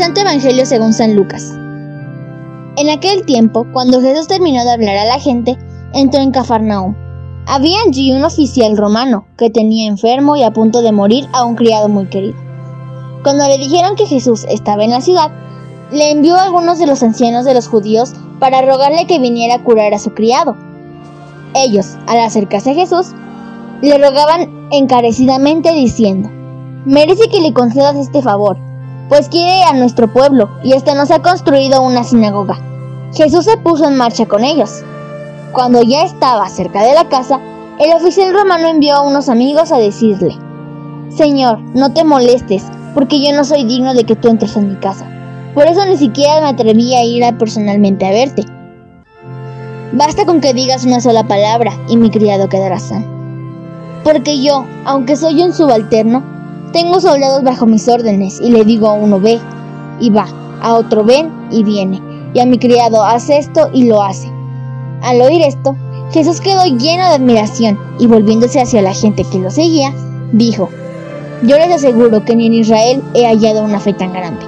Santo Evangelio según San Lucas. En aquel tiempo, cuando Jesús terminó de hablar a la gente, entró en Cafarnaúm. Había allí un oficial romano que tenía enfermo y a punto de morir a un criado muy querido. Cuando le dijeron que Jesús estaba en la ciudad, le envió a algunos de los ancianos de los judíos para rogarle que viniera a curar a su criado. Ellos, al acercarse a Jesús, le rogaban encarecidamente diciendo, merece que le concedas este favor, pues quiere a nuestro pueblo y hasta nos ha construido una sinagoga. Jesús se puso en marcha con ellos. Cuando ya estaba cerca de la casa, el oficial romano envió a unos amigos a decirle, Señor, no te molestes, porque yo no soy digno de que tú entres en mi casa. Por eso ni siquiera me atreví a ir personalmente a verte. Basta con que digas una sola palabra y mi criado quedará sano. Porque yo, aunque soy un subalterno, tengo soldados bajo mis órdenes y le digo a uno ve y va, a otro ven y viene, y a mi criado hace esto y lo hace. Al oír esto, Jesús quedó lleno de admiración y volviéndose hacia la gente que lo seguía, dijo, yo les aseguro que ni en Israel he hallado una fe tan grande.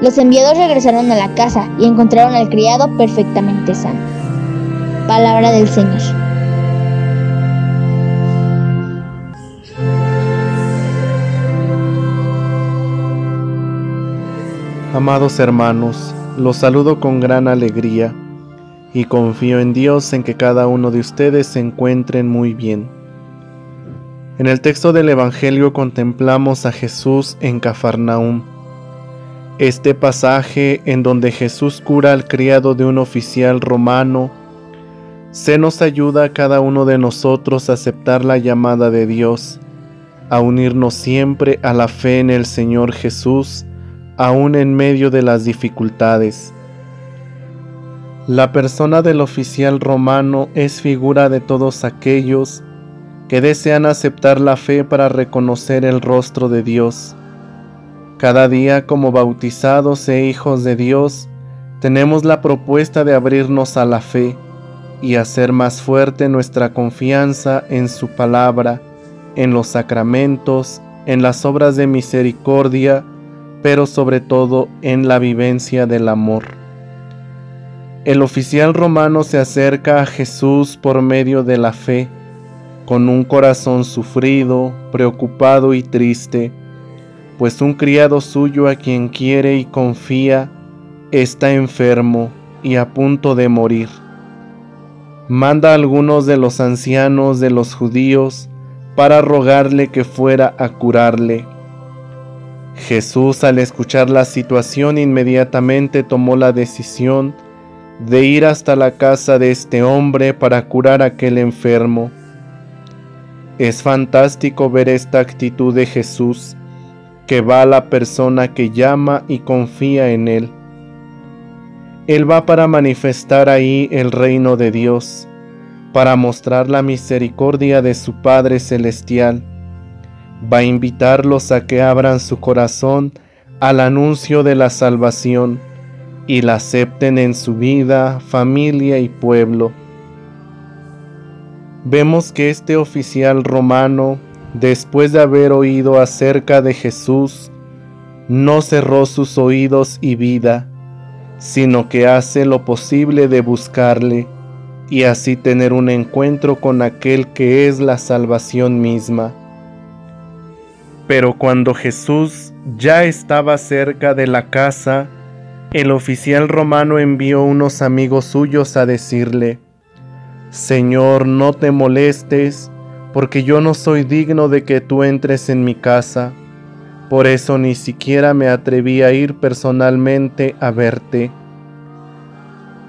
Los enviados regresaron a la casa y encontraron al criado perfectamente sano. Palabra del Señor. Amados hermanos, los saludo con gran alegría y confío en Dios en que cada uno de ustedes se encuentren muy bien. En el texto del Evangelio contemplamos a Jesús en Cafarnaúm. Este pasaje en donde Jesús cura al criado de un oficial romano se nos ayuda a cada uno de nosotros a aceptar la llamada de Dios, a unirnos siempre a la fe en el Señor Jesús, aún en medio de las dificultades. La persona del oficial romano es figura de todos aquellos que desean aceptar la fe para reconocer el rostro de Dios. Cada día como bautizados e hijos de Dios, tenemos la propuesta de abrirnos a la fe y hacer más fuerte nuestra confianza en su palabra, en los sacramentos, en las obras de misericordia, pero sobre todo en la vivencia del amor. El oficial romano se acerca a Jesús por medio de la fe, con un corazón sufrido, preocupado y triste, pues un criado suyo a quien quiere y confía está enfermo y a punto de morir. Manda a algunos de los ancianos de los judíos para rogarle que fuera a curarle. Jesús al escuchar la situación inmediatamente tomó la decisión de ir hasta la casa de este hombre para curar a aquel enfermo. Es fantástico ver esta actitud de Jesús que va a la persona que llama y confía en Él. Él va para manifestar ahí el reino de Dios, para mostrar la misericordia de su Padre Celestial va a invitarlos a que abran su corazón al anuncio de la salvación y la acepten en su vida, familia y pueblo. Vemos que este oficial romano, después de haber oído acerca de Jesús, no cerró sus oídos y vida, sino que hace lo posible de buscarle y así tener un encuentro con aquel que es la salvación misma. Pero cuando Jesús ya estaba cerca de la casa, el oficial romano envió unos amigos suyos a decirle, Señor, no te molestes, porque yo no soy digno de que tú entres en mi casa. Por eso ni siquiera me atreví a ir personalmente a verte.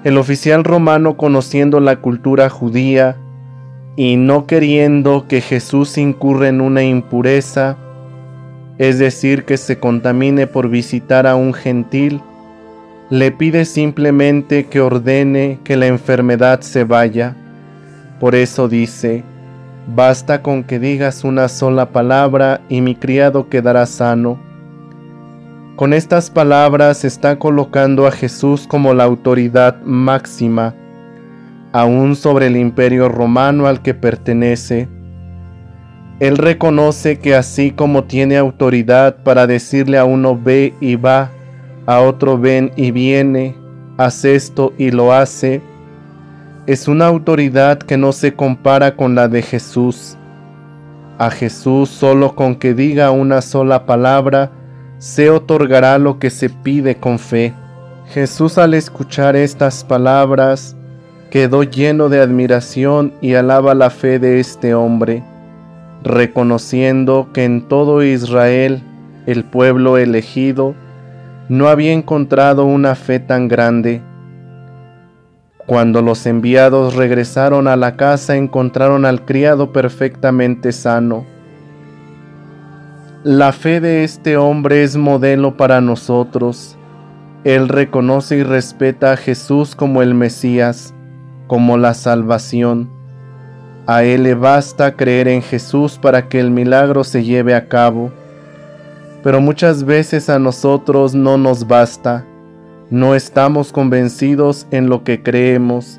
El oficial romano, conociendo la cultura judía y no queriendo que Jesús incurra en una impureza, es decir, que se contamine por visitar a un gentil, le pide simplemente que ordene que la enfermedad se vaya. Por eso dice, basta con que digas una sola palabra y mi criado quedará sano. Con estas palabras está colocando a Jesús como la autoridad máxima, aún sobre el imperio romano al que pertenece, él reconoce que así como tiene autoridad para decirle a uno ve y va, a otro ven y viene, haz esto y lo hace, es una autoridad que no se compara con la de Jesús. A Jesús solo con que diga una sola palabra, se otorgará lo que se pide con fe. Jesús al escuchar estas palabras quedó lleno de admiración y alaba la fe de este hombre, reconociendo que en todo Israel, el pueblo elegido, no había encontrado una fe tan grande. Cuando los enviados regresaron a la casa encontraron al criado perfectamente sano. La fe de este hombre es modelo para nosotros. Él reconoce y respeta a Jesús como el Mesías, como la salvación. A Él le basta creer en Jesús para que el milagro se lleve a cabo pero muchas veces a nosotros no nos basta, no estamos convencidos en lo que creemos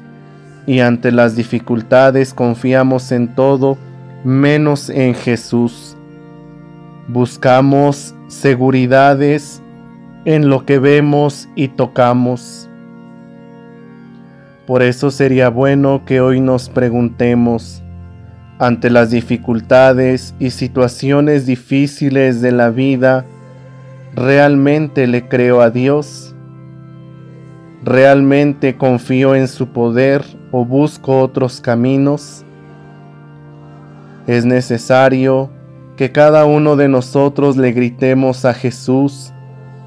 y ante las dificultades confiamos en todo menos en Jesús. Buscamos seguridades en lo que vemos y tocamos. Por eso sería bueno que hoy nos preguntemos, ante las dificultades y situaciones difíciles de la vida, ¿realmente le creo a Dios? ¿Realmente confío en su poder o busco otros caminos? Es necesario que cada uno de nosotros le gritemos a Jesús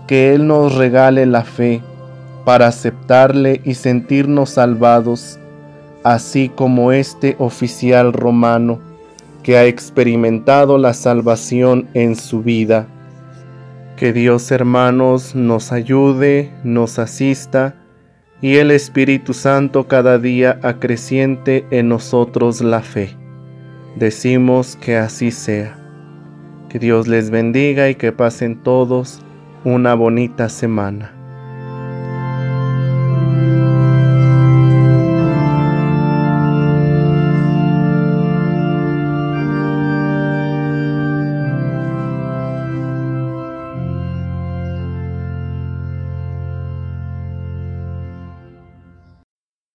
que Él nos regale la fe para aceptarle y sentirnos salvados así como este oficial romano que ha experimentado la salvación en su vida. Que Dios hermanos nos ayude, nos asista y el Espíritu Santo cada día acreciente en nosotros la fe. Decimos que así sea. Que Dios les bendiga y que pasen todos una bonita semana.